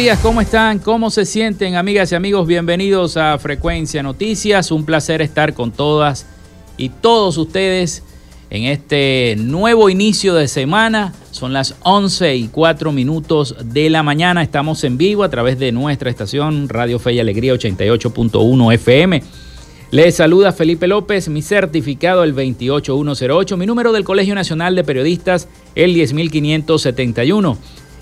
Días, ¿cómo están? ¿Cómo se sienten, amigas y amigos? Bienvenidos a Frecuencia Noticias. Un placer estar con todas y todos ustedes en este nuevo inicio de semana. Son las 11 y 4 minutos de la mañana. Estamos en vivo a través de nuestra estación Radio Fe y Alegría 88.1 FM. Les saluda Felipe López, mi certificado el 28108, mi número del Colegio Nacional de Periodistas el 10571.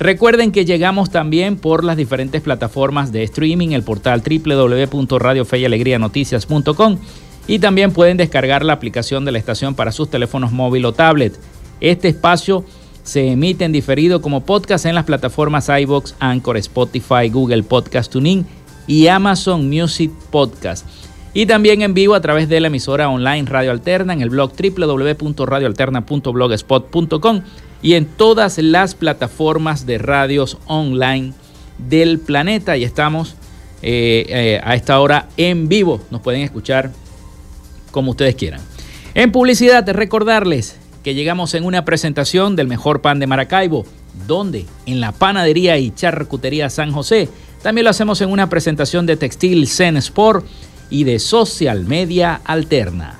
Recuerden que llegamos también por las diferentes plataformas de streaming, el portal www.radiofeyalegrianoticias.com y también pueden descargar la aplicación de la estación para sus teléfonos móvil o tablet. Este espacio se emite en diferido como podcast en las plataformas iBox, Anchor, Spotify, Google Podcast Tuning y Amazon Music Podcast. Y también en vivo a través de la emisora online Radio Alterna en el blog www.radioalterna.blogspot.com y en todas las plataformas de radios online del planeta. Y estamos eh, eh, a esta hora en vivo. Nos pueden escuchar como ustedes quieran. En publicidad, recordarles que llegamos en una presentación del mejor pan de Maracaibo. ¿Dónde? En la panadería y charcutería San José. También lo hacemos en una presentación de Textil Zen Sport y de Social Media Alterna.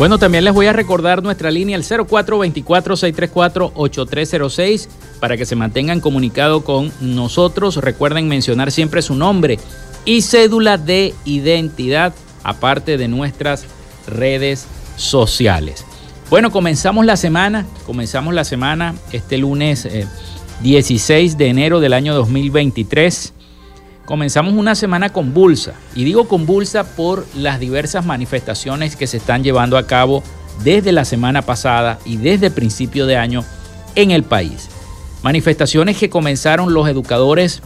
Bueno, también les voy a recordar nuestra línea el 0424-634-8306 para que se mantengan comunicados con nosotros. Recuerden mencionar siempre su nombre y cédula de identidad, aparte de nuestras redes sociales. Bueno, comenzamos la semana, comenzamos la semana este lunes 16 eh, de enero del año 2023 comenzamos una semana convulsa. Y digo convulsa por las diversas manifestaciones que se están llevando a cabo desde la semana pasada y desde principio de año en el país. Manifestaciones que comenzaron los educadores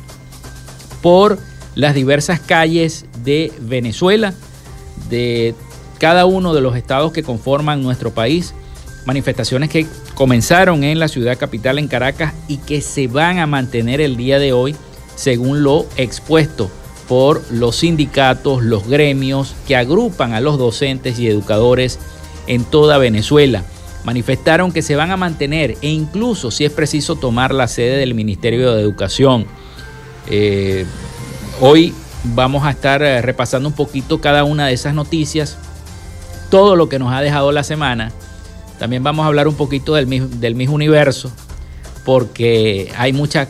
por las diversas calles de Venezuela, de cada uno de los estados que conforman nuestro país. Manifestaciones que comenzaron en la ciudad capital, en Caracas, y que se van a mantener el día de hoy según lo expuesto por los sindicatos, los gremios que agrupan a los docentes y educadores en toda Venezuela. Manifestaron que se van a mantener e incluso si es preciso tomar la sede del Ministerio de Educación. Eh, hoy vamos a estar eh, repasando un poquito cada una de esas noticias, todo lo que nos ha dejado la semana. También vamos a hablar un poquito del, del mismo universo, porque hay mucha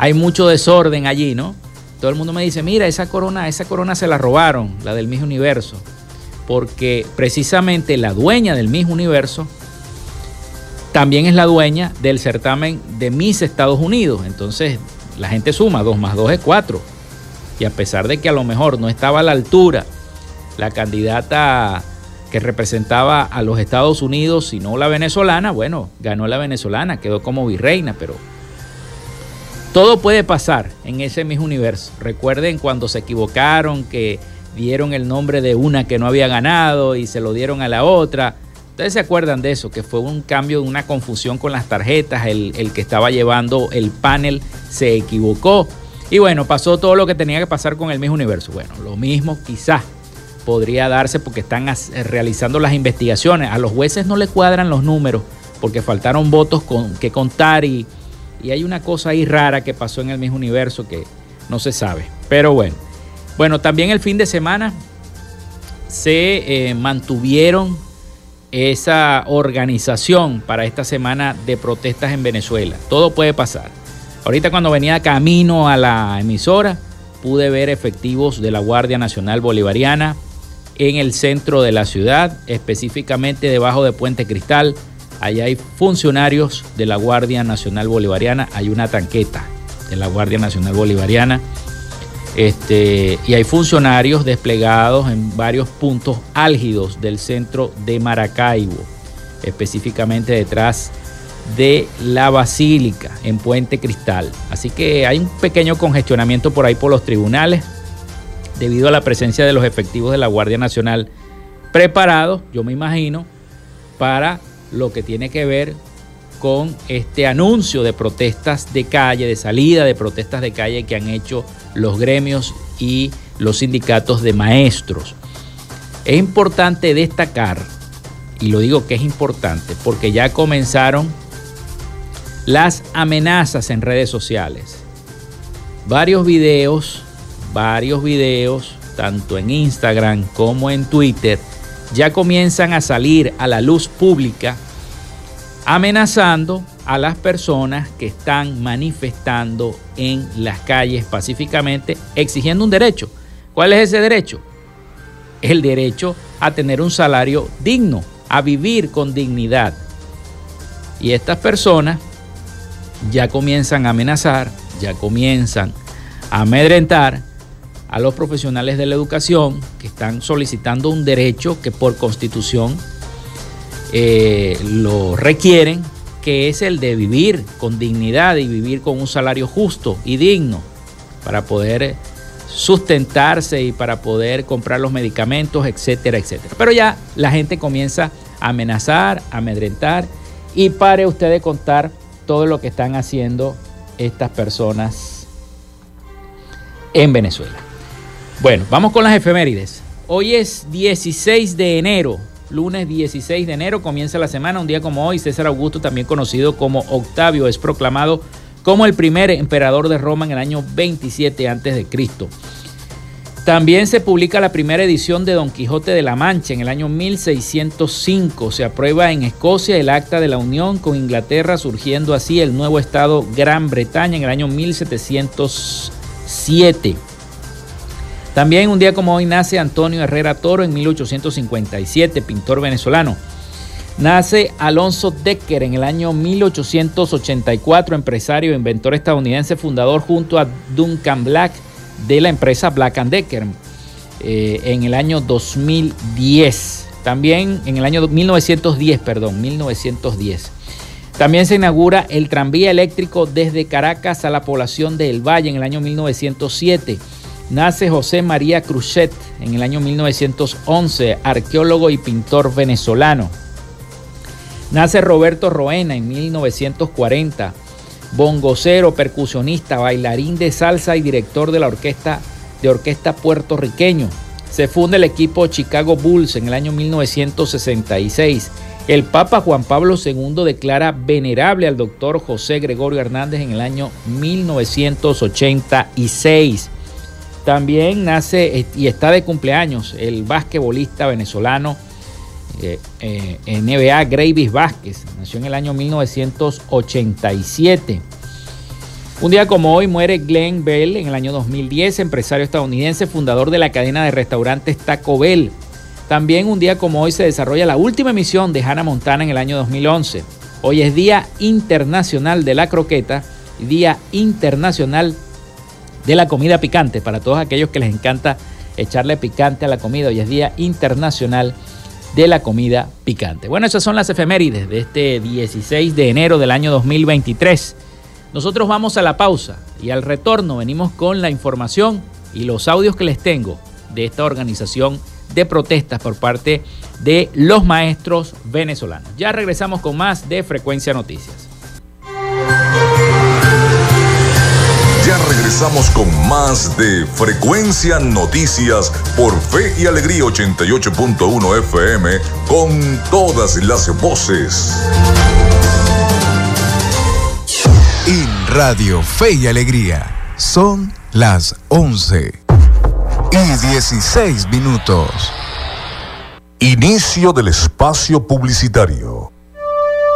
hay mucho desorden allí, ¿no? Todo el mundo me dice, mira, esa corona, esa corona se la robaron, la del Miss Universo, porque precisamente la dueña del Miss Universo también es la dueña del certamen de Miss Estados Unidos. Entonces, la gente suma, 2 más 2 es 4. Y a pesar de que a lo mejor no estaba a la altura la candidata que representaba a los Estados Unidos, sino la venezolana, bueno, ganó la venezolana, quedó como virreina, pero todo puede pasar en ese mismo universo. Recuerden cuando se equivocaron, que dieron el nombre de una que no había ganado y se lo dieron a la otra. Ustedes se acuerdan de eso, que fue un cambio, una confusión con las tarjetas. El, que estaba llevando el panel se equivocó. Y bueno, pasó todo lo que tenía que pasar con el mismo universo. Bueno, lo mismo quizás podría darse porque están realizando las investigaciones. A los jueces no le cuadran los números porque faltaron votos con, que contar y y hay una cosa ahí rara que pasó en el mismo universo que no se sabe. Pero bueno. Bueno, también el fin de semana se eh, mantuvieron esa organización para esta semana de protestas en Venezuela. Todo puede pasar. Ahorita cuando venía camino a la emisora, pude ver efectivos de la Guardia Nacional Bolivariana en el centro de la ciudad, específicamente debajo de Puente Cristal, Allá hay funcionarios de la Guardia Nacional Bolivariana, hay una tanqueta de la Guardia Nacional Bolivariana. Este, y hay funcionarios desplegados en varios puntos álgidos del centro de Maracaibo, específicamente detrás de la Basílica en Puente Cristal. Así que hay un pequeño congestionamiento por ahí por los tribunales debido a la presencia de los efectivos de la Guardia Nacional preparados, yo me imagino, para lo que tiene que ver con este anuncio de protestas de calle, de salida de protestas de calle que han hecho los gremios y los sindicatos de maestros. Es importante destacar, y lo digo que es importante, porque ya comenzaron las amenazas en redes sociales. Varios videos, varios videos, tanto en Instagram como en Twitter, ya comienzan a salir a la luz pública amenazando a las personas que están manifestando en las calles pacíficamente exigiendo un derecho. ¿Cuál es ese derecho? El derecho a tener un salario digno, a vivir con dignidad. Y estas personas ya comienzan a amenazar, ya comienzan a amedrentar a los profesionales de la educación están solicitando un derecho que por constitución eh, lo requieren, que es el de vivir con dignidad y vivir con un salario justo y digno para poder sustentarse y para poder comprar los medicamentos, etcétera, etcétera. Pero ya la gente comienza a amenazar, a amedrentar y pare usted de contar todo lo que están haciendo estas personas en Venezuela. Bueno, vamos con las efemérides. Hoy es 16 de enero, lunes 16 de enero, comienza la semana, un día como hoy, César Augusto, también conocido como Octavio, es proclamado como el primer emperador de Roma en el año 27 a.C. También se publica la primera edición de Don Quijote de la Mancha en el año 1605. Se aprueba en Escocia el acta de la unión con Inglaterra, surgiendo así el nuevo estado Gran Bretaña en el año 1707. También un día como hoy nace Antonio Herrera Toro en 1857, pintor venezolano. Nace Alonso Decker en el año 1884, empresario e inventor estadounidense, fundador junto a Duncan Black de la empresa Black Decker eh, en el año 2010. También en el año 1910, perdón, 1910. También se inaugura el tranvía eléctrico desde Caracas a la población de El Valle en el año 1907. Nace José María Cruzet en el año 1911, arqueólogo y pintor venezolano. Nace Roberto Roena en 1940, bongocero, percusionista, bailarín de salsa y director de la orquesta de orquesta puertorriqueño. Se funda el equipo Chicago Bulls en el año 1966. El Papa Juan Pablo II declara venerable al doctor José Gregorio Hernández en el año 1986. También nace y está de cumpleaños el basquetbolista venezolano eh, eh, NBA Gravis Vázquez. Nació en el año 1987. Un día como hoy muere Glenn Bell en el año 2010, empresario estadounidense, fundador de la cadena de restaurantes Taco Bell. También un día como hoy se desarrolla la última emisión de Hannah Montana en el año 2011. Hoy es Día Internacional de la Croqueta y Día Internacional de la Comida Picante. Para todos aquellos que les encanta echarle picante a la comida, hoy es Día Internacional de la comida picante. Bueno, esas son las efemérides de este 16 de enero del año 2023. Nosotros vamos a la pausa y al retorno venimos con la información y los audios que les tengo de esta organización de protestas por parte de los maestros venezolanos. Ya regresamos con más de Frecuencia Noticias. Regresamos con más de Frecuencia Noticias por Fe y Alegría 88.1 FM con todas las voces. En Radio Fe y Alegría son las 11 y 16 minutos. Inicio del espacio publicitario.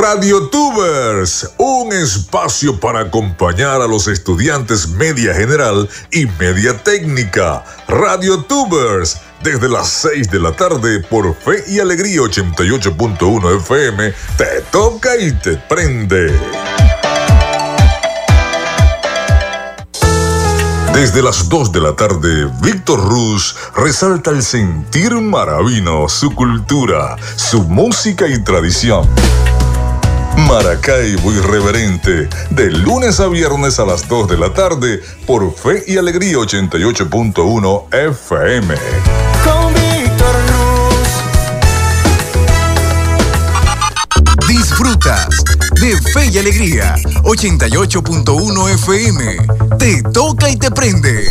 Radio Tubers, un espacio para acompañar a los estudiantes media general y media técnica. Radio Tubers, desde las 6 de la tarde por Fe y Alegría 88.1 FM, te toca y te prende. Desde las 2 de la tarde, Víctor Ruz resalta el sentir maravino, su cultura, su música y tradición. Maracaibo Irreverente, de lunes a viernes a las 2 de la tarde por Fe y Alegría 88.1 FM. Con Víctor Disfrutas de Fe y Alegría 88.1 FM. Te toca y te prende.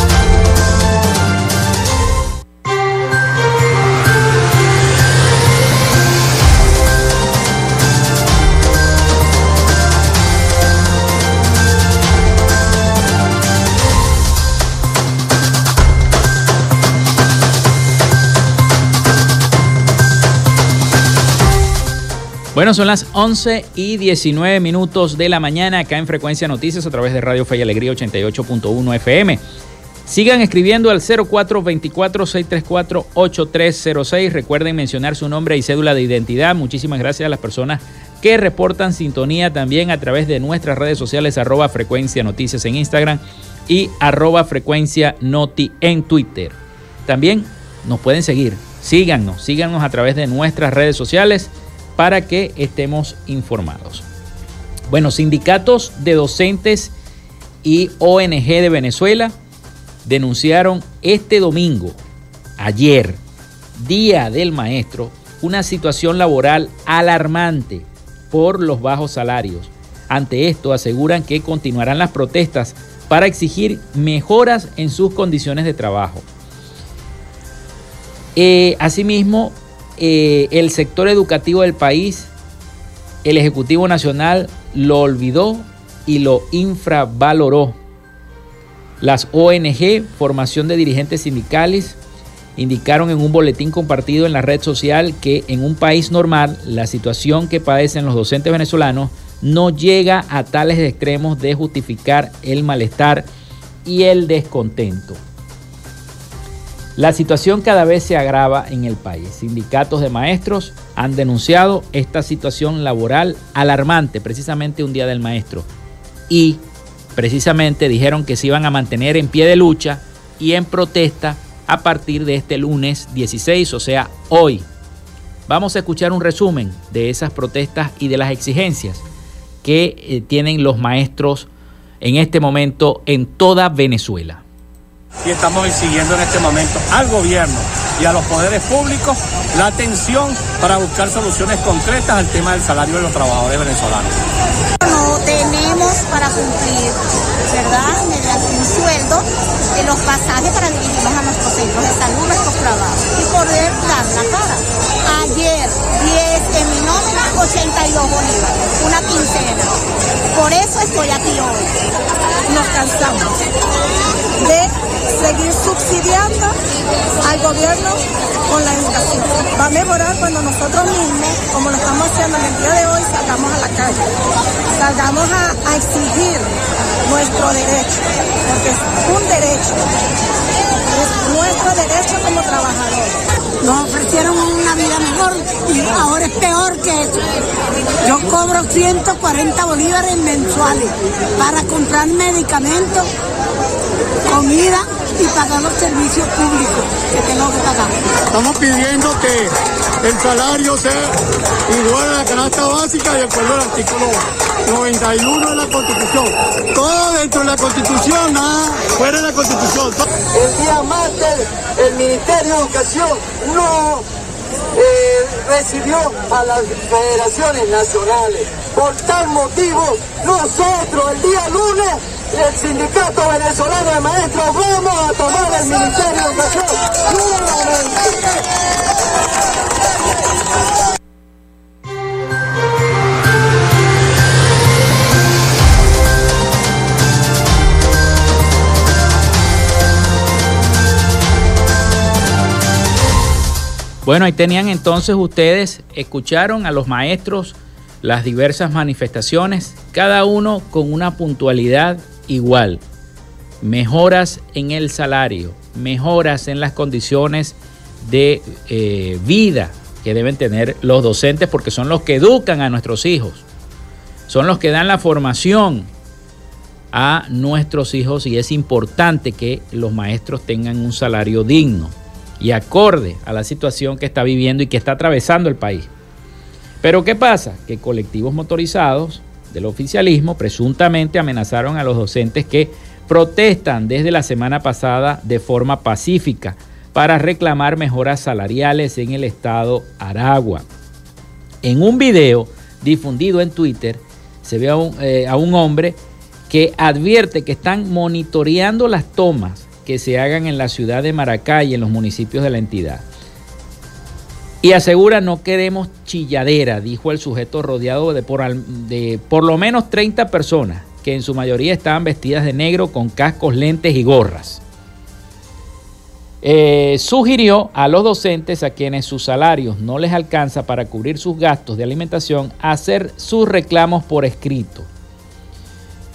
Bueno, son las 11 y 19 minutos de la mañana acá en Frecuencia Noticias a través de Radio Fe y Alegría 88.1 FM. Sigan escribiendo al 0424-634-8306. Recuerden mencionar su nombre y cédula de identidad. Muchísimas gracias a las personas que reportan sintonía también a través de nuestras redes sociales arroba frecuencia noticias en Instagram y arroba frecuencia noti en Twitter. También nos pueden seguir. Síganos, síganos a través de nuestras redes sociales para que estemos informados. Bueno, sindicatos de docentes y ONG de Venezuela denunciaron este domingo, ayer, Día del Maestro, una situación laboral alarmante por los bajos salarios. Ante esto aseguran que continuarán las protestas para exigir mejoras en sus condiciones de trabajo. Eh, asimismo, eh, el sector educativo del país, el Ejecutivo Nacional lo olvidó y lo infravaloró. Las ONG, formación de dirigentes sindicales, indicaron en un boletín compartido en la red social que en un país normal la situación que padecen los docentes venezolanos no llega a tales extremos de justificar el malestar y el descontento. La situación cada vez se agrava en el país. Sindicatos de maestros han denunciado esta situación laboral alarmante, precisamente un día del maestro. Y precisamente dijeron que se iban a mantener en pie de lucha y en protesta a partir de este lunes 16, o sea, hoy. Vamos a escuchar un resumen de esas protestas y de las exigencias que eh, tienen los maestros en este momento en toda Venezuela y estamos exigiendo en este momento al gobierno y a los poderes públicos la atención para buscar soluciones concretas al tema del salario de los trabajadores venezolanos. No tenemos para cumplir, ¿verdad?, mediante un sueldo los pasajes para dirigirnos a nuestros centros de salud, nuestros trabajos y poder dar la cara. Ayer, 10 en mi nómina, 82 bolívares, una quincena. Por eso estoy aquí hoy. Nos cansamos de seguir subsidiando al gobierno con la educación. Va a mejorar cuando nosotros mismos, como lo estamos haciendo en el día de hoy, salgamos a la calle. Salgamos a, exigir nuestro derecho, porque es un derecho. Nuestro derecho como trabajadores. Nos ofrecieron una vida mejor y ahora es peor que eso. Yo cobro 140 bolívares mensuales para comprar medicamentos, comida y pagar los servicios públicos que tengo que pagar. Estamos pidiendo que el salario sea igual a la canasta básica y acuerdo al artículo 91 de la Constitución. Todo dentro de la Constitución, nada fuera de la Constitución. El día martes, el Ministerio de Educación no eh, recibió a las federaciones nacionales. Por tal motivo, nosotros el día lunes el Sindicato Venezolano de Maestros vamos a tomar el Ministerio de Educación. Bueno, ahí tenían entonces ustedes, escucharon a los maestros las diversas manifestaciones, cada uno con una puntualidad igual. Mejoras en el salario, mejoras en las condiciones de eh, vida que deben tener los docentes porque son los que educan a nuestros hijos, son los que dan la formación a nuestros hijos y es importante que los maestros tengan un salario digno y acorde a la situación que está viviendo y que está atravesando el país. Pero ¿qué pasa? Que colectivos motorizados del oficialismo presuntamente amenazaron a los docentes que protestan desde la semana pasada de forma pacífica para reclamar mejoras salariales en el estado Aragua. En un video difundido en Twitter se ve a un, eh, hombre que advierte que están monitoreando las tomas que se hagan en la ciudad de Maracay y en los municipios de la entidad. Y asegura no queremos chilladera, dijo el sujeto rodeado de por, lo menos 30 personas, que en su mayoría estaban vestidas de negro con cascos, lentes y gorras. Eh, sugirió a los docentes a quienes sus salarios no les alcanza para cubrir sus gastos de alimentación hacer sus reclamos por escrito.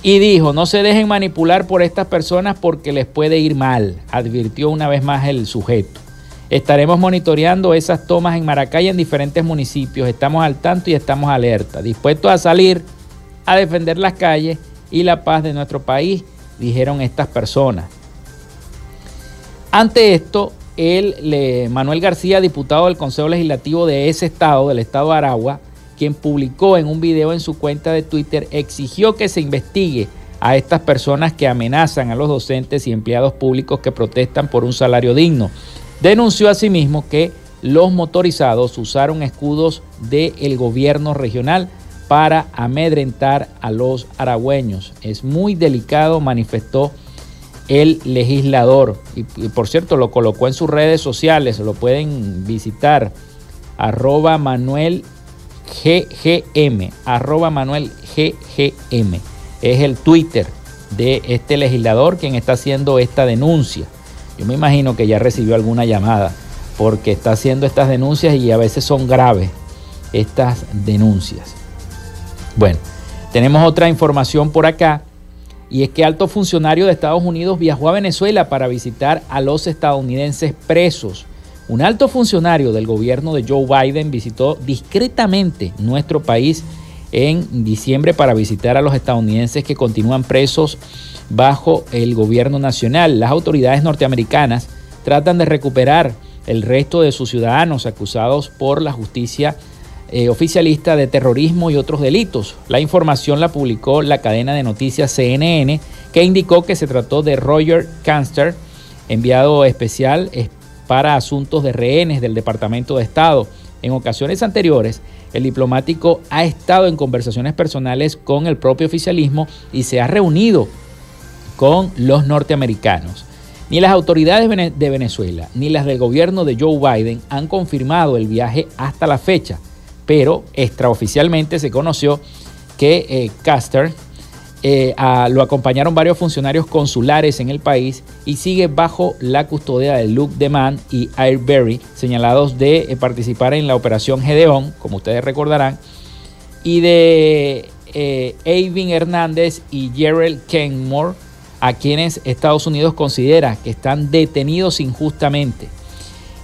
Y dijo, no se dejen manipular por estas personas porque les puede ir mal, advirtió una vez más el sujeto. Estaremos monitoreando esas tomas en Maracay en diferentes municipios. Estamos al tanto y estamos alerta, dispuestos a salir a defender las calles y la paz de nuestro país, dijeron estas personas. Ante esto, el, Manuel García, diputado del Consejo Legislativo de ese estado, del estado de Aragua, quien publicó en un video en su cuenta de Twitter, exigió que se investigue a estas personas que amenazan a los docentes y empleados públicos que protestan por un salario digno denunció asimismo que los motorizados usaron escudos del gobierno regional para amedrentar a los aragüeños. Es muy delicado, manifestó el legislador. Y, por cierto, lo colocó en sus redes sociales, lo pueden visitar. Arroba Manuel GGM, arroba Manuel GGM. Es el Twitter de este legislador quien está haciendo esta denuncia. Yo me imagino que ya recibió alguna llamada porque está haciendo estas denuncias y a veces son graves estas denuncias. Bueno, tenemos otra información por acá y es que alto funcionario de Estados Unidos viajó a Venezuela para visitar a los estadounidenses presos. Un alto funcionario del gobierno de Joe Biden visitó discretamente nuestro país en diciembre para visitar a los estadounidenses que continúan presos bajo el gobierno nacional. Las autoridades norteamericanas tratan de recuperar el resto de sus ciudadanos acusados por la justicia eh, oficialista de terrorismo y otros delitos. La información la publicó la cadena de noticias CNN, que indicó que se trató de Roger Canster, enviado especial para asuntos de rehenes del Departamento de Estado. En ocasiones anteriores, el diplomático ha estado en conversaciones personales con el propio oficialismo y se ha reunido con los norteamericanos. Ni las autoridades de Venezuela ni las del gobierno de Joe Biden han confirmado el viaje hasta la fecha, pero extraoficialmente se conoció que eh, Caster eh, lo acompañaron varios funcionarios consulares en el país y sigue bajo la custodia de Luke Deman y Airberry, señalados de eh, participar en la operación Gedeón, como ustedes recordarán, y de Avin Hernández y Gerald Kenmore, a quienes Estados Unidos considera que están detenidos injustamente.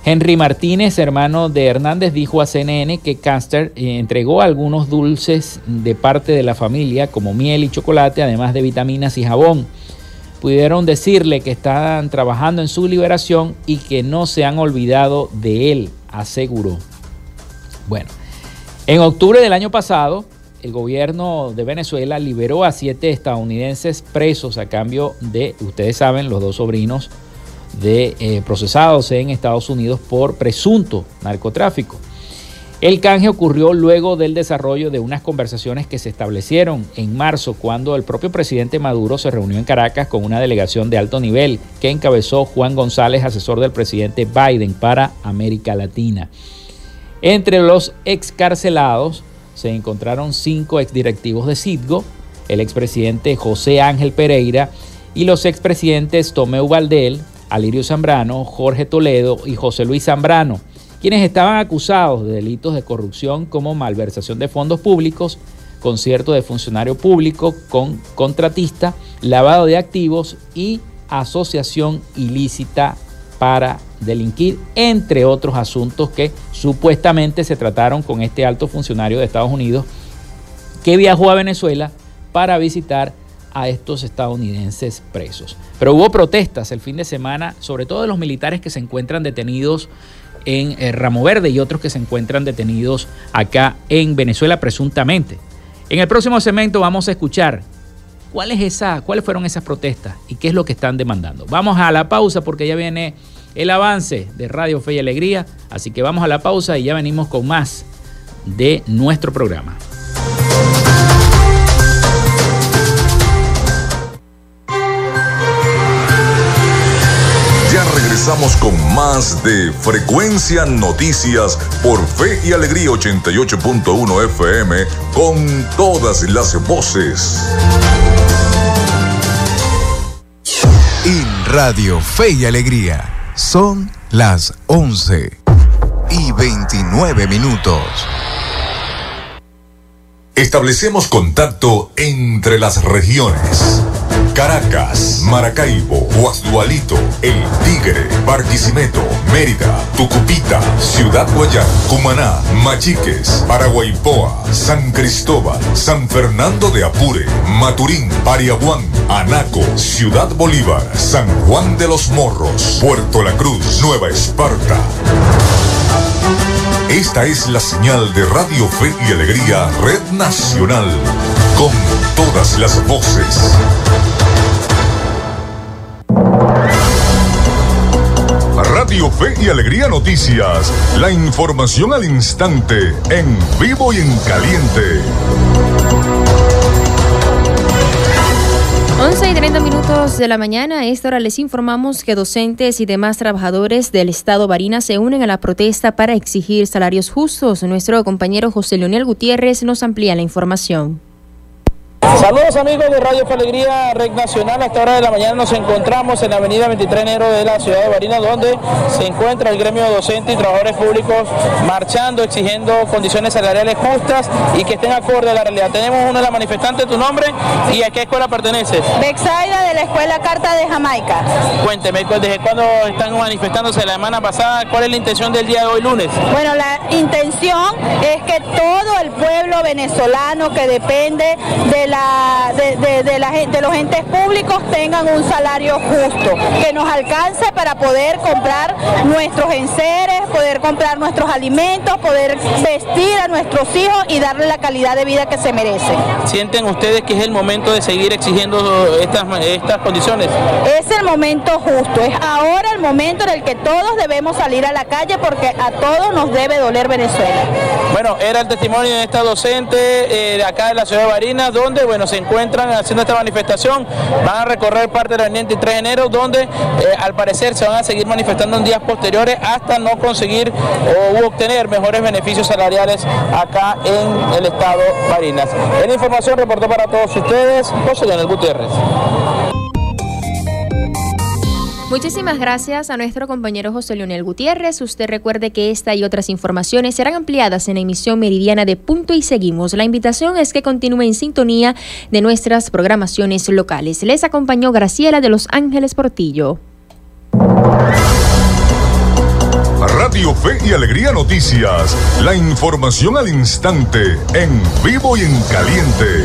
Henry Martínez, hermano de Hernández, dijo a CNN que Caster eh, entregó algunos dulces de parte de la familia, como miel y chocolate, además de vitaminas y jabón. Pudieron decirle que están trabajando en su liberación y que no se han olvidado de él, aseguró. Bueno, en octubre del año pasado, el gobierno de Venezuela liberó a siete estadounidenses presos a cambio de, ustedes saben, los dos sobrinos de eh, procesados en Estados Unidos por presunto narcotráfico. El canje ocurrió luego del desarrollo de unas conversaciones que se establecieron en marzo cuando el propio presidente Maduro se reunió en Caracas con una delegación de alto nivel que encabezó Juan González, asesor del presidente Biden para América Latina. Entre los excarcelados se encontraron cinco exdirectivos de Citgo, el expresidente José Ángel Pereira y los expresidentes Tomeu Valdel, Alirio Zambrano, Jorge Toledo y José Luis Zambrano, quienes estaban acusados de delitos de corrupción como malversación de fondos públicos, concierto de funcionario público con contratista, lavado de activos y asociación ilícita para delinquir, entre otros asuntos que supuestamente se trataron con este alto funcionario de Estados Unidos que viajó a Venezuela para visitar a estos estadounidenses presos. Pero hubo protestas el fin de semana, sobre todo de los militares que se encuentran detenidos en eh, Ramo Verde y otros que se encuentran detenidos acá en Venezuela presuntamente. En el próximo segmento vamos a escuchar cuál es esa, cuáles fueron esas protestas y qué es lo que están demandando. Vamos a la pausa porque ya viene el avance de Radio Fe y Alegría, así que vamos a la pausa y ya venimos con más de nuestro programa. Ya regresamos con más de Frecuencia Noticias por Fe y Alegría 88.1 FM con todas las voces. Radio Fe y Alegría son las 11 y 29 minutos. Establecemos contacto entre las regiones. Caracas, Maracaibo, Guasdualito, El Tigre, Barquisimeto, Mérida, Tucupita, Ciudad Guayán, Cumaná, Machiques, Paraguaypoa, San Cristóbal, San Fernando de Apure, Maturín, Pariaguán, Anaco, Ciudad Bolívar, San Juan de los Morros, Puerto La Cruz, Nueva Esparta. Esta es la señal de Radio Fe y Alegría Red Nacional, con todas las voces. Fe y Alegría Noticias, la información al instante, en vivo y en caliente. 11 y 30 minutos de la mañana, a esta hora les informamos que docentes y demás trabajadores del Estado Barina se unen a la protesta para exigir salarios justos. Nuestro compañero José Leonel Gutiérrez nos amplía la información. Saludos amigos de Radio Alegría Red Nacional. A esta hora de la mañana nos encontramos en la avenida 23 de enero de la ciudad de Barinas, donde se encuentra el gremio docente y trabajadores públicos marchando, exigiendo condiciones salariales justas y que estén acorde a la realidad. Tenemos uno de las manifestantes, tu nombre y a qué escuela perteneces. Bexaida de la Escuela Carta de Jamaica. Cuénteme, ¿desde cuándo están manifestándose la semana pasada? ¿Cuál es la intención del día de hoy lunes? Bueno, la intención es que todo el pueblo venezolano que depende de la, de, de, la, de los entes públicos tengan un salario justo, que nos alcance para poder comprar nuestros enseres, poder comprar nuestros alimentos, poder vestir a nuestros hijos y darle la calidad de vida que se merecen. ¿Sienten ustedes que es el momento de seguir exigiendo estas, estas condiciones? Es el momento justo, es ahora el momento en el que todos debemos salir a la calle porque a todos nos debe doler Venezuela. Bueno, era el testimonio de esta docente eh, de acá de la ciudad de Barinas, donde bueno, se encuentran haciendo esta manifestación, van a recorrer parte del 23 de enero, donde eh, al parecer se van a seguir manifestando en días posteriores hasta no conseguir o obtener mejores beneficios salariales acá en el estado Barinas. En información reportó para todos ustedes José Leonel Gutiérrez. Muchísimas gracias a nuestro compañero José Leonel Gutiérrez. Usted recuerde que esta y otras informaciones serán ampliadas en la emisión meridiana de Punto y Seguimos. La invitación es que continúe en sintonía de nuestras programaciones locales. Les acompañó Graciela de Los Ángeles Portillo. Radio Fe y Alegría Noticias. La información al instante, en vivo y en caliente.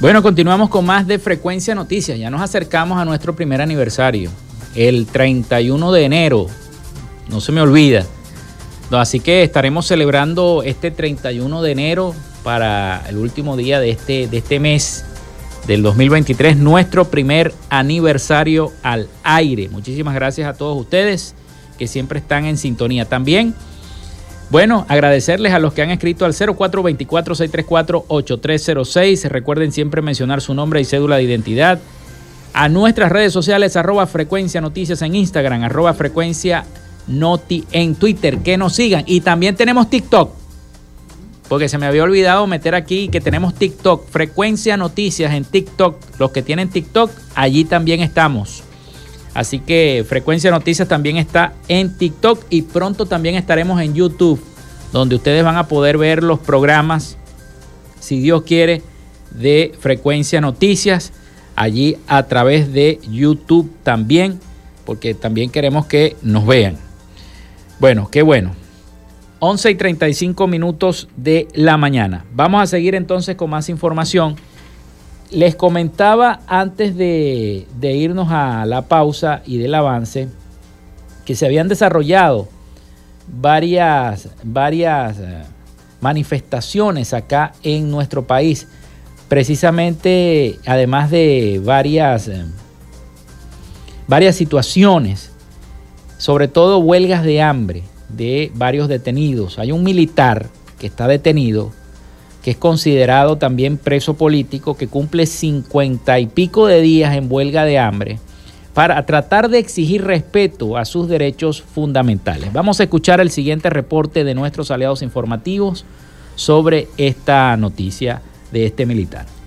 Bueno, continuamos con más de Frecuencia Noticias. Ya nos acercamos a nuestro primer aniversario, el 31 de enero. No se me olvida. Así que estaremos celebrando este 31 de enero para el último día de este, de este mes del 2023, nuestro primer aniversario al aire. Muchísimas gracias a todos ustedes que siempre están en sintonía. También bueno, agradecerles a los que han escrito al 0424-634-8306. Recuerden siempre mencionar su nombre y cédula de identidad. A nuestras redes sociales, arroba frecuencia noticias en Instagram, arroba frecuencia noti en Twitter, que nos sigan. Y también tenemos TikTok, porque se me había olvidado meter aquí que tenemos TikTok, frecuencia noticias en TikTok. Los que tienen TikTok, allí también estamos. Así que Frecuencia Noticias también está en TikTok y pronto también estaremos en YouTube, donde ustedes van a poder ver los programas, si Dios quiere, de Frecuencia Noticias, allí a través de YouTube también, porque también queremos que nos vean. Bueno, qué bueno. 11 y 35 minutos de la mañana. Vamos a seguir entonces con más información. Les comentaba antes de, irnos a la pausa y del avance que se habían desarrollado varias, varias eh, manifestaciones acá en nuestro país. Precisamente, además de varias, eh, varias situaciones, sobre todo huelgas de hambre de varios detenidos. Hay un militar que está detenido que es considerado también preso político, que cumple cincuenta y pico de días en huelga de hambre, para tratar de exigir respeto a sus derechos fundamentales. Vamos a escuchar el siguiente reporte de nuestros aliados informativos sobre esta noticia de este militar.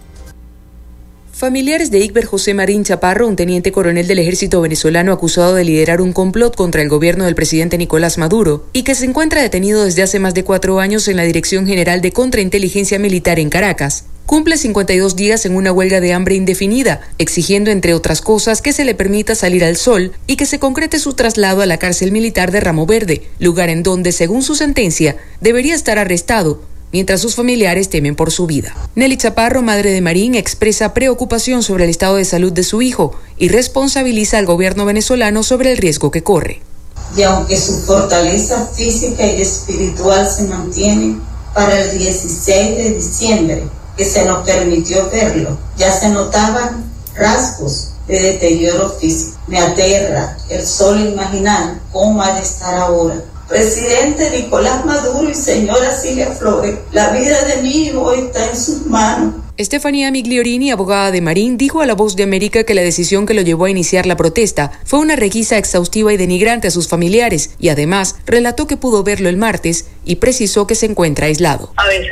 Familiares de Igber José Marín Chaparro, un teniente coronel del ejército venezolano acusado de liderar un complot contra el gobierno del presidente Nicolás Maduro y que se encuentra detenido desde hace más de cuatro años en la Dirección General de Contrainteligencia Militar en Caracas, cumple 52 días en una huelga de hambre indefinida, exigiendo, entre otras cosas, que se le permita salir al sol y que se concrete su traslado a la cárcel militar de Ramo Verde, lugar en donde, según su sentencia, debería estar arrestado mientras sus familiares temen por su vida. Nelly Chaparro, madre de Marín, expresa preocupación sobre el estado de salud de su hijo y responsabiliza al gobierno venezolano sobre el riesgo que corre. Y aunque su fortaleza física y espiritual se mantiene, para el 16 de diciembre, que se nos permitió verlo, ya se notaban rasgos de deterioro físico. Me aterra el solo imaginar cómo ha de estar ahora Presidente Nicolás Maduro y señora Silvia Flores, la vida de mi hijo está en sus manos. Estefanía Migliorini, abogada de Marín, dijo a La Voz de América que la decisión que lo llevó a iniciar la protesta fue una requisa exhaustiva y denigrante a sus familiares y además relató que pudo verlo el martes y precisó que se encuentra aislado. A veces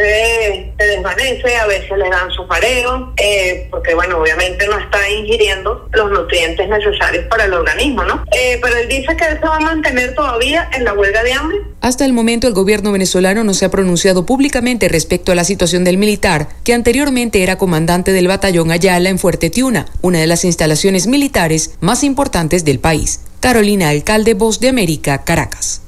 se desvanece, a veces le dan su mareo, eh, porque bueno, obviamente no está ingiriendo los nutrientes necesarios para el organismo, ¿no? Eh, pero él dice que él se va a mantener todavía en la huelga de hambre. Hasta el momento el gobierno venezolano no se ha pronunciado públicamente respecto a la situación del militar, que anteriormente era comandante del batallón Ayala en Fuerte Tiuna, una de las instalaciones militares más importantes del país. Carolina Alcalde, Voz de América, Caracas.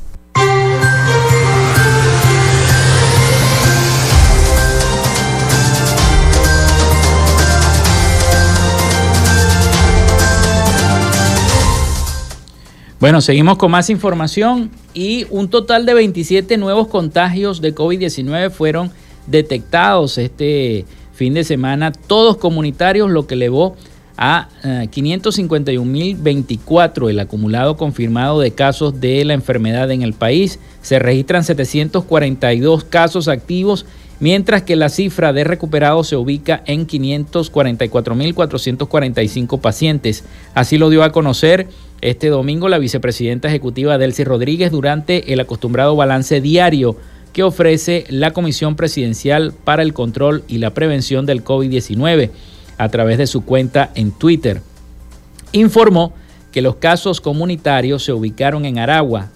Bueno, seguimos con más información y un total de 27 nuevos contagios de COVID-19 fueron detectados este fin de semana, todos comunitarios, lo que elevó a 551.024 eh, el acumulado confirmado de casos de la enfermedad en el país. Se registran 742 casos activos, mientras que la cifra de recuperados se ubica en 544.445 pacientes. Así lo dio a conocer este domingo la vicepresidenta ejecutiva Delcy Rodríguez durante el acostumbrado balance diario que ofrece la Comisión Presidencial para el Control y la Prevención del COVID-19 a través de su cuenta en Twitter. Informó que los casos comunitarios se ubicaron en Aragua,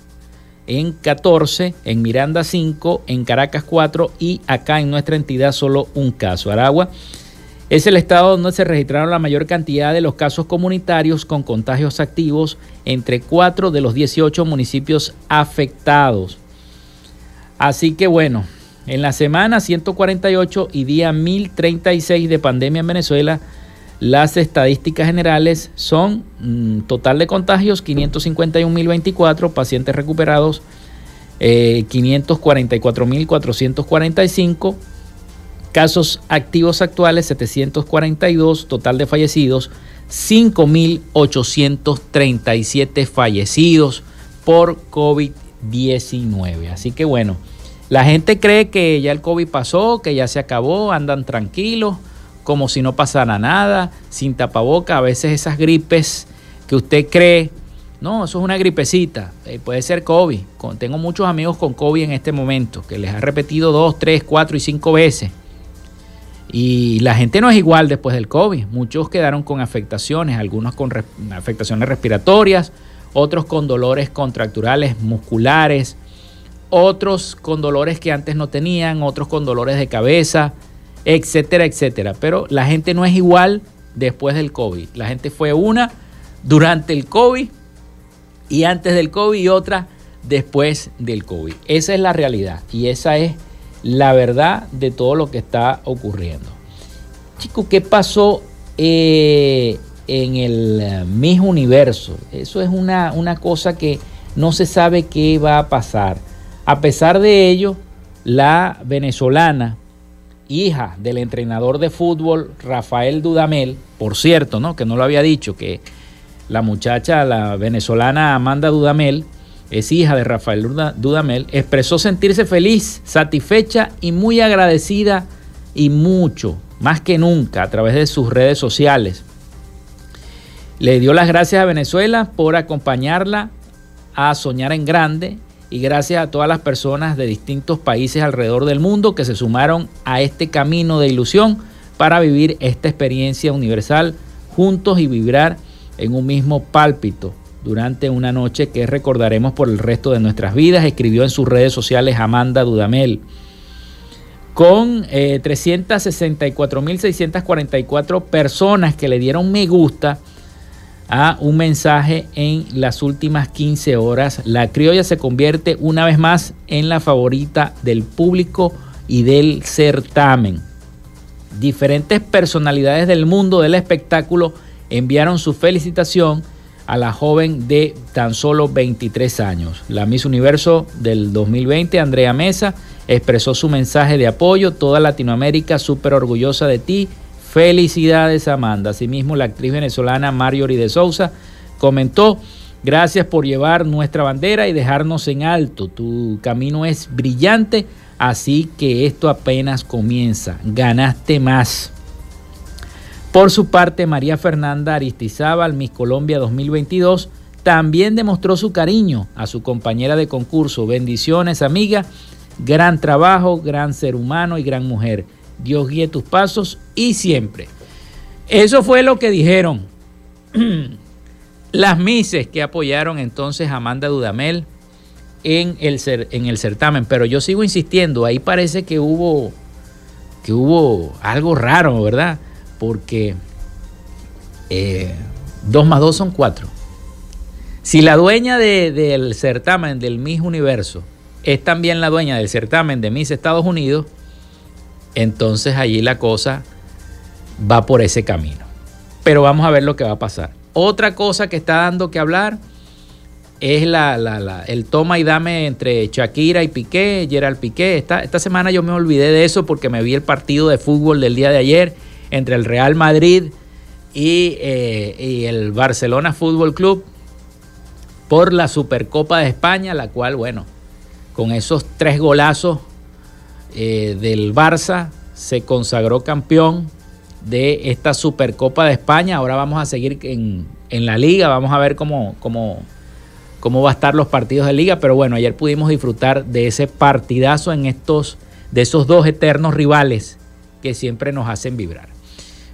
en 14, en Miranda 5, en Caracas 4 y acá en nuestra entidad solo un caso. Aragua es el estado donde se registraron la mayor cantidad de los casos comunitarios con contagios activos entre cuatro de los 18 municipios afectados. Así que bueno, en la semana 148 y día 1036 de pandemia en Venezuela, las estadísticas generales son mm, total de contagios 551.024, pacientes recuperados eh, 544.445 Casos activos actuales 742, total de fallecidos 5.837 fallecidos por COVID-19. Así que bueno, la gente cree que ya el COVID pasó, que ya se acabó, andan tranquilos, como si no pasara nada, sin tapaboca. A veces esas gripes que usted cree, no, eso es una gripecita, eh, puede ser COVID. Tengo muchos amigos con COVID en este momento, que les ha repetido dos, tres, cuatro y cinco veces y la gente no es igual después del COVID. Muchos quedaron con afectaciones, algunos con afectaciones respiratorias, otros con dolores contracturales musculares, otros con dolores que antes no tenían, otros con dolores de cabeza, etcétera, etcétera. Pero la gente no es igual después del COVID. La gente fue una durante el COVID y antes del COVID y otra después del COVID. Esa es la realidad y esa es la verdad de todo lo que está ocurriendo. Chicos, ¿qué pasó eh, en el eh, mismo Universo? Eso es una, una cosa que no se sabe qué va a pasar. A pesar de ello, la venezolana, hija del entrenador de fútbol Rafael Dudamel, por cierto, ¿no? que no lo había dicho, que la muchacha, la venezolana Amanda Dudamel, es hija de Rafael Dudamel, expresó sentirse feliz, satisfecha y muy agradecida y mucho, más que nunca, a través de sus redes sociales. Le dio las gracias a Venezuela por acompañarla a soñar en grande y gracias a todas las personas de distintos países alrededor del mundo que se sumaron a este camino de ilusión para vivir esta experiencia universal juntos y vibrar en un mismo pálpito durante una noche que recordaremos por el resto de nuestras vidas, escribió en sus redes sociales Amanda Dudamel. Con eh, 364.644 personas que le dieron me gusta a un mensaje en las últimas 15 horas, la criolla se convierte una vez más en la favorita del público y del certamen. Diferentes personalidades del mundo del espectáculo enviaron su felicitación a la joven de tan solo 23 años. La Miss Universo del 2020, Andrea Mesa, expresó su mensaje de apoyo. Toda Latinoamérica súper orgullosa de ti. Felicidades, Amanda. Asimismo, la actriz venezolana Marjorie de Souza comentó, gracias por llevar nuestra bandera y dejarnos en alto. Tu camino es brillante, así que esto apenas comienza. Ganaste más. Por su parte, María Fernanda Aristizábal, Miss Colombia 2022, también demostró su cariño a su compañera de concurso. Bendiciones, amiga. Gran trabajo, gran ser humano y gran mujer. Dios guíe tus pasos y siempre. Eso fue lo que dijeron las mises que apoyaron entonces a Amanda Dudamel en el, en el certamen. Pero yo sigo insistiendo, ahí parece que hubo, que hubo algo raro, ¿verdad? Porque eh, dos más dos son cuatro. Si la dueña del certamen del Miss Universo es también la dueña del certamen de Miss Estados Unidos, entonces allí la cosa va por ese camino. Pero vamos a ver lo que va a pasar. Otra cosa que está dando que hablar es la, el toma y dame entre Shakira y Piqué, Gerald Piqué. Esta, esta semana yo me olvidé de eso porque me vi el partido de fútbol del día de ayer entre el Real Madrid y, eh, y el Barcelona Fútbol Club por la Supercopa de España, la cual, bueno, con esos tres golazos eh, del Barça se consagró campeón de esta Supercopa de España. Ahora vamos a seguir en, la liga, vamos a ver cómo, cómo, cómo va a estar los partidos de liga, pero bueno, ayer pudimos disfrutar de ese partidazo en estos, de esos dos eternos rivales que siempre nos hacen vibrar.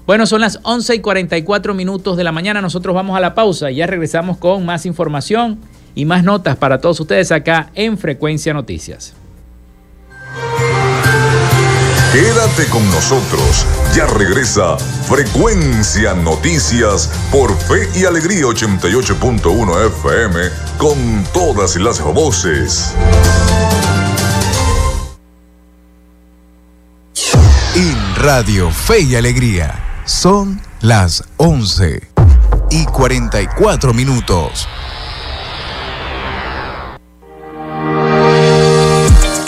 Bueno, son las 11 y 44 minutos de la mañana. Nosotros vamos a la pausa y ya regresamos con más información y más notas para todos ustedes acá en Frecuencia Noticias. Quédate con nosotros. Ya regresa Frecuencia Noticias por Fe y Alegría 88.1 FM con todas las voces. En Radio Fe y Alegría son las 11 y 44 minutos.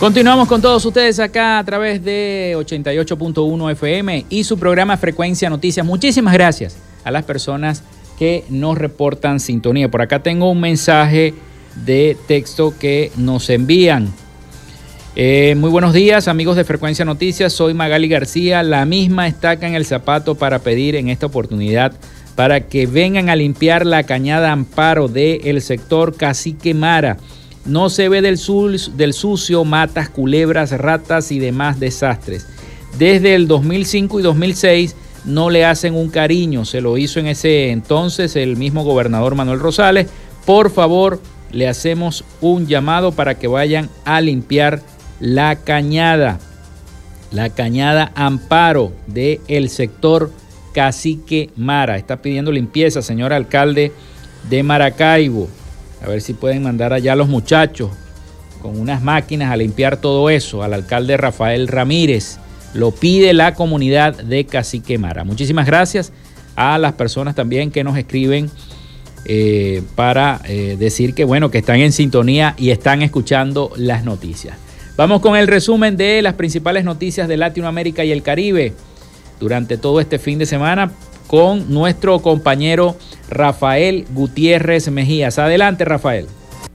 Continuamos con todos ustedes acá a través de 88.1 FM y su programa Frecuencia Noticias. Muchísimas gracias a las personas que nos reportan sintonía. Por acá tengo un mensaje de texto que nos envían. Eh, muy buenos días amigos de Frecuencia Noticias, soy Magali García, la misma estaca en el zapato para pedir en esta oportunidad para que vengan a limpiar la cañada amparo del sector Cacique Mara no se ve del, del sucio, matas, culebras, ratas y demás desastres. Desde el 2005 y 2006 no le hacen un cariño. Se lo hizo en ese entonces el mismo gobernador Manuel Rosales. Por favor, le hacemos un llamado para que vayan a limpiar la cañada. La cañada Amparo del el sector Cacique Mara. Está pidiendo limpieza, señor alcalde de Maracaibo. A ver si pueden mandar allá a los muchachos con unas máquinas a limpiar todo eso. Al alcalde Rafael Ramírez. Lo pide la comunidad de Cacique Mara. Muchísimas gracias a las personas también que nos escriben eh, para eh, decir que bueno, que están en sintonía y están escuchando las noticias. Vamos con el resumen de las principales noticias de Latinoamérica y el Caribe durante todo este fin de semana con nuestro compañero Rafael Gutiérrez Mejías. Adelante, Rafael.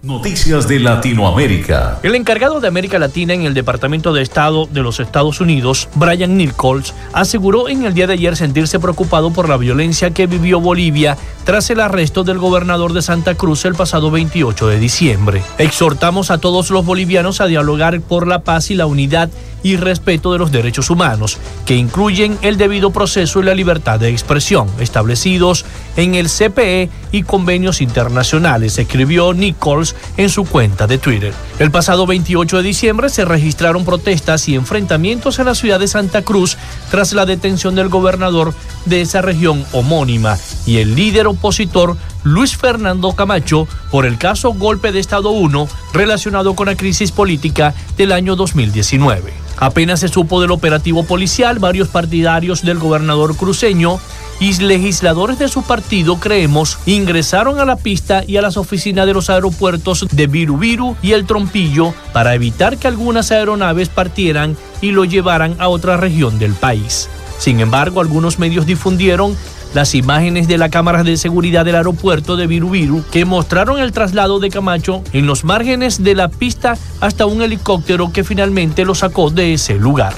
Noticias de Latinoamérica. El encargado de América Latina en el Departamento de Estado de los Estados Unidos, Brian Nichols, aseguró en el día de ayer sentirse preocupado por la violencia que vivió Bolivia tras el arresto del gobernador de Santa Cruz el pasado 28 de diciembre. Exhortamos a todos los bolivianos a dialogar por la paz y la unidad y respeto de los derechos humanos, que incluyen el debido proceso y la libertad de expresión, establecidos en el CPE y convenios internacionales, escribió Nichols en su cuenta de Twitter. El pasado 28 de diciembre se registraron protestas y enfrentamientos en la ciudad de Santa Cruz tras la detención del gobernador de esa región homónima y el líder opositor Luis Fernando Camacho por el caso Golpe de Estado 1 relacionado con la crisis política del año 2019. Apenas se supo del operativo policial, varios partidarios del gobernador cruceño y legisladores de su partido, creemos, ingresaron a la pista y a las oficinas de los aeropuertos de Virubiru y El Trompillo para evitar que algunas aeronaves partieran y lo llevaran a otra región del país. Sin embargo, algunos medios difundieron las imágenes de la cámara de seguridad del aeropuerto de Virubiru que mostraron el traslado de Camacho en los márgenes de la pista hasta un helicóptero que finalmente lo sacó de ese lugar.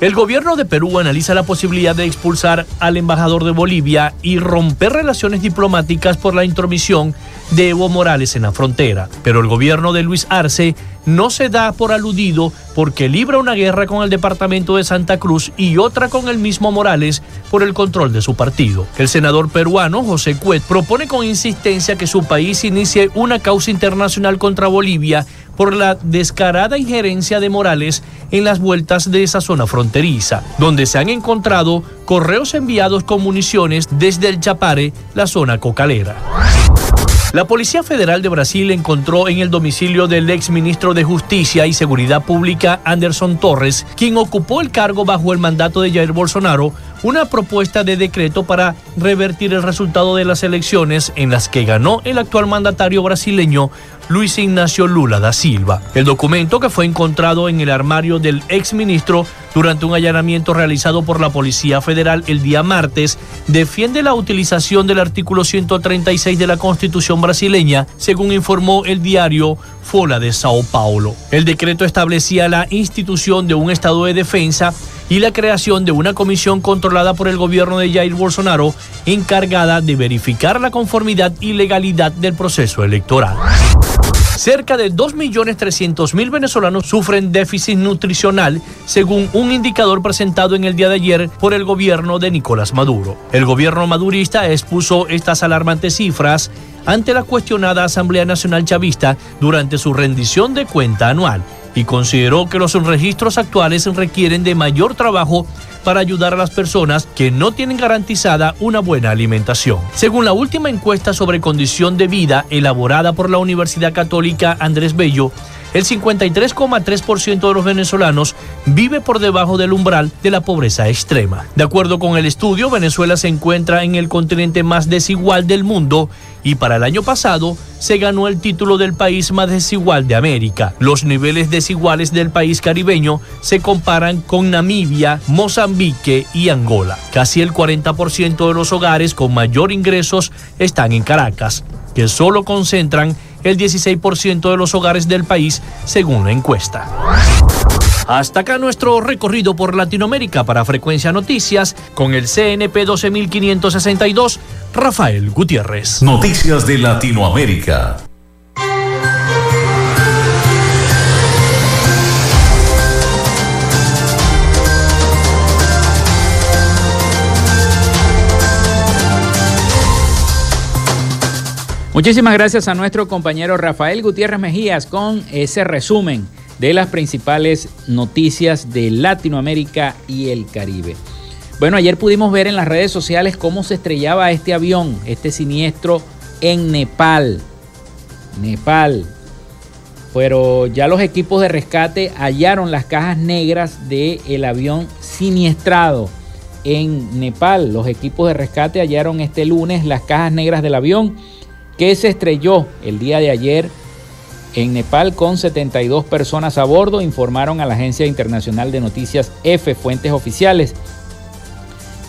El gobierno de Perú analiza la posibilidad de expulsar al embajador de Bolivia y romper relaciones diplomáticas por la intromisión de Evo Morales en la frontera. Pero el gobierno de Luis Arce no se da por aludido porque libra una guerra con el departamento de Santa Cruz y otra con el mismo Morales por el control de su partido. El senador peruano José Cuet propone con insistencia que su país inicie una causa internacional contra Bolivia por la descarada injerencia de Morales en las vueltas de esa zona fronteriza, donde se han encontrado correos enviados con municiones desde el Chapare, la zona cocalera. La Policía Federal de Brasil encontró en el domicilio del ex ministro de Justicia y Seguridad Pública Anderson Torres, quien ocupó el cargo bajo el mandato de Jair Bolsonaro, una propuesta de decreto para revertir el resultado de las elecciones en las que ganó el actual mandatario brasileño Luis Ignacio Lula da Silva. El documento que fue encontrado en el armario del exministro durante un allanamiento realizado por la Policía Federal el día martes defiende la utilización del artículo 136 de la Constitución brasileña, según informó el diario Fola de Sao Paulo. El decreto establecía la institución de un estado de defensa y la creación de una comisión controlada por el gobierno de Jair Bolsonaro encargada de verificar la conformidad y legalidad del proceso electoral. Cerca de 2.300.000 venezolanos sufren déficit nutricional, según un indicador presentado en el día de ayer por el gobierno de Nicolás Maduro. El gobierno madurista expuso estas alarmantes cifras ante la cuestionada Asamblea Nacional Chavista durante su rendición de cuenta anual y consideró que los registros actuales requieren de mayor trabajo para ayudar a las personas que no tienen garantizada una buena alimentación. Según la última encuesta sobre condición de vida elaborada por la Universidad Católica Andrés Bello, el 53,3% de los venezolanos vive por debajo del umbral de la pobreza extrema. De acuerdo con el estudio, Venezuela se encuentra en el continente más desigual del mundo y para el año pasado se ganó el título del país más desigual de América. Los niveles desiguales del país caribeño se comparan con Namibia, Mozambique y Angola. Casi el 40% de los hogares con mayor ingresos están en Caracas, que solo concentran el 16% de los hogares del país según la encuesta. Hasta acá nuestro recorrido por Latinoamérica para Frecuencia Noticias con el CNP 12562, Rafael Gutiérrez. Noticias de Latinoamérica. Muchísimas gracias a nuestro compañero Rafael Gutiérrez Mejías con ese resumen de las principales noticias de Latinoamérica y el Caribe. Bueno, ayer pudimos ver en las redes sociales cómo se estrellaba este avión, este siniestro en Nepal. Nepal. Pero ya los equipos de rescate hallaron las cajas negras del avión siniestrado en Nepal. Los equipos de rescate hallaron este lunes las cajas negras del avión que se estrelló el día de ayer en Nepal con 72 personas a bordo, informaron a la Agencia Internacional de Noticias F, fuentes oficiales,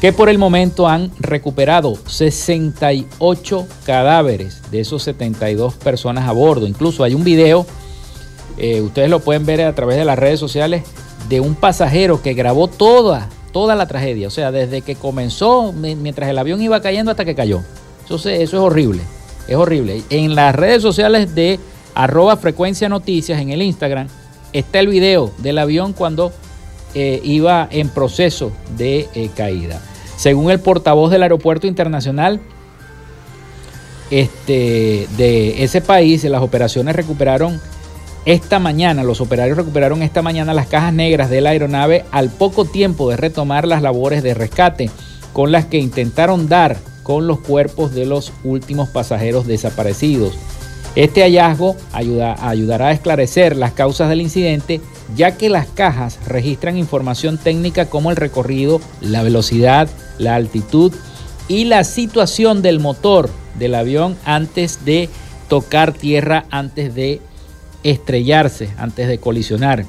que por el momento han recuperado 68 cadáveres de esos 72 personas a bordo. Incluso hay un video, eh, ustedes lo pueden ver a través de las redes sociales, de un pasajero que grabó toda, toda la tragedia. O sea, desde que comenzó, mientras el avión iba cayendo hasta que cayó. Eso, eso es horrible, es horrible. En las redes sociales de arroba frecuencia noticias en el Instagram, está el video del avión cuando eh, iba en proceso de eh, caída. Según el portavoz del aeropuerto internacional este, de ese país, las operaciones recuperaron esta mañana, los operarios recuperaron esta mañana las cajas negras de la aeronave al poco tiempo de retomar las labores de rescate con las que intentaron dar con los cuerpos de los últimos pasajeros desaparecidos. Este hallazgo ayudará a esclarecer las causas del incidente, ya que las cajas registran información técnica como el recorrido, la velocidad, la altitud y la situación del motor del avión antes de tocar tierra, antes de estrellarse, antes de colisionar.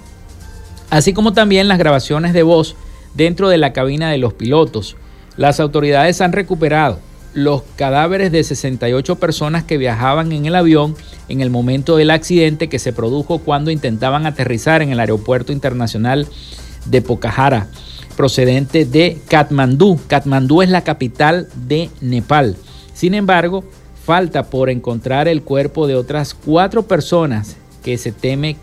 Así como también las grabaciones de voz dentro de la cabina de los pilotos. Las autoridades han recuperado los cadáveres de 68 personas que viajaban en el avión en el momento del accidente que se produjo cuando intentaban aterrizar en el aeropuerto internacional de Pokhara, procedente de Katmandú. Katmandú es la capital de Nepal. Sin embargo, falta por encontrar el cuerpo de otras cuatro personas que se teme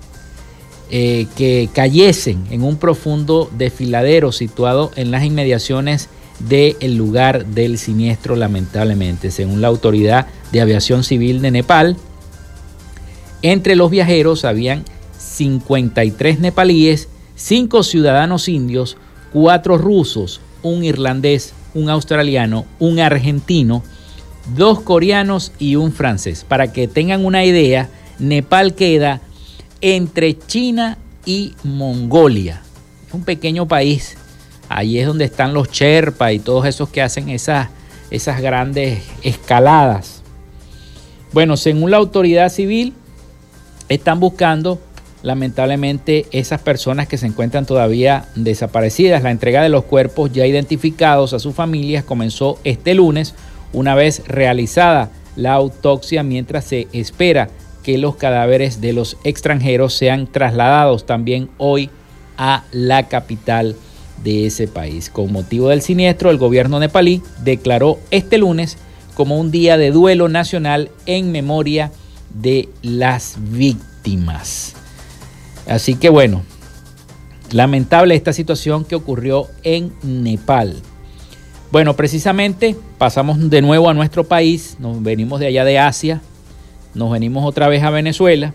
eh, que cayesen en un profundo desfiladero situado en las inmediaciones del lugar del siniestro, lamentablemente. Según la Autoridad de Aviación Civil de Nepal, entre los viajeros habían 53 nepalíes, 5 ciudadanos indios, 4 rusos, un irlandés, un australiano, un argentino, dos coreanos y un francés. Para que tengan una idea, Nepal queda entre China y Mongolia. Un pequeño país Ahí es donde están los Sherpa y todos esos que hacen esas, esas grandes escaladas. Bueno, según la autoridad civil, están buscando lamentablemente esas personas que se encuentran todavía desaparecidas. La entrega de los cuerpos ya identificados a sus familias comenzó este lunes, una vez realizada la autopsia, mientras se espera que los cadáveres de los extranjeros sean trasladados también hoy a la capital de ese país. Con motivo del siniestro, el gobierno nepalí declaró este lunes como un día de duelo nacional en memoria de las víctimas. Así que bueno, lamentable esta situación que ocurrió en Nepal. Bueno, precisamente pasamos de nuevo a nuestro país, nos venimos de allá de Asia, nos venimos otra vez a Venezuela,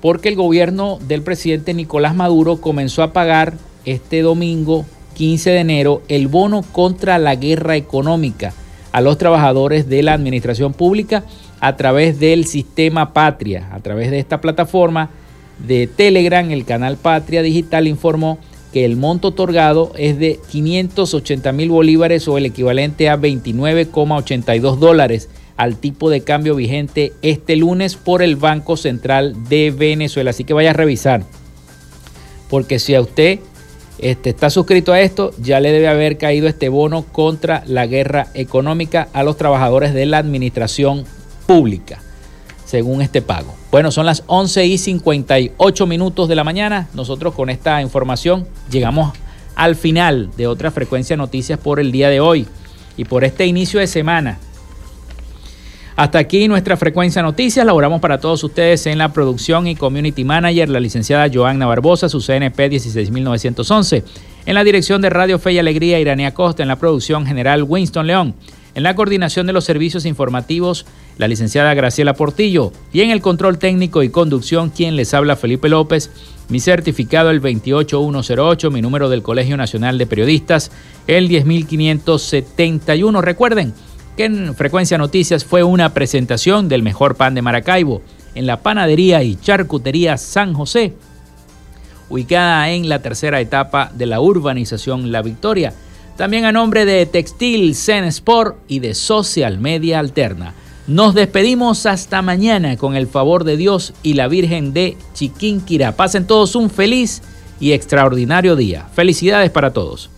porque el gobierno del presidente Nicolás Maduro comenzó a pagar este domingo 15 de enero el bono contra la guerra económica a los trabajadores de la administración pública a través del sistema Patria. A través de esta plataforma de Telegram, el canal Patria Digital informó que el monto otorgado es de 580 mil bolívares o el equivalente a 29,82 dólares al tipo de cambio vigente este lunes por el Banco Central de Venezuela. Así que vaya a revisar, porque si a usted este, está suscrito a esto, ya le debe haber caído este bono contra la guerra económica a los trabajadores de la administración pública, según este pago. Bueno, son las 11 y 58 minutos de la mañana. Nosotros con esta información llegamos al final de otra frecuencia noticias por el día de hoy y por este inicio de semana. Hasta aquí nuestra frecuencia noticias. Laboramos para todos ustedes en la producción y community manager, la licenciada Joanna Barbosa, su CNP 16911. En la dirección de Radio Fe y Alegría, Iranía Costa. En la producción general, Winston León. En la coordinación de los servicios informativos, la licenciada Graciela Portillo. Y en el control técnico y conducción, quien les habla, Felipe López. Mi certificado, el 28108. Mi número del Colegio Nacional de Periodistas, el 10571. Recuerden que en Frecuencia Noticias fue una presentación del mejor pan de Maracaibo en la panadería y charcutería San José, ubicada en la tercera etapa de la urbanización La Victoria. También a nombre de Textil Zen Sport y de Social Media Alterna. Nos despedimos hasta mañana con el favor de Dios y la Virgen de Chiquinquirá. Pasen todos un feliz y extraordinario día. Felicidades para todos.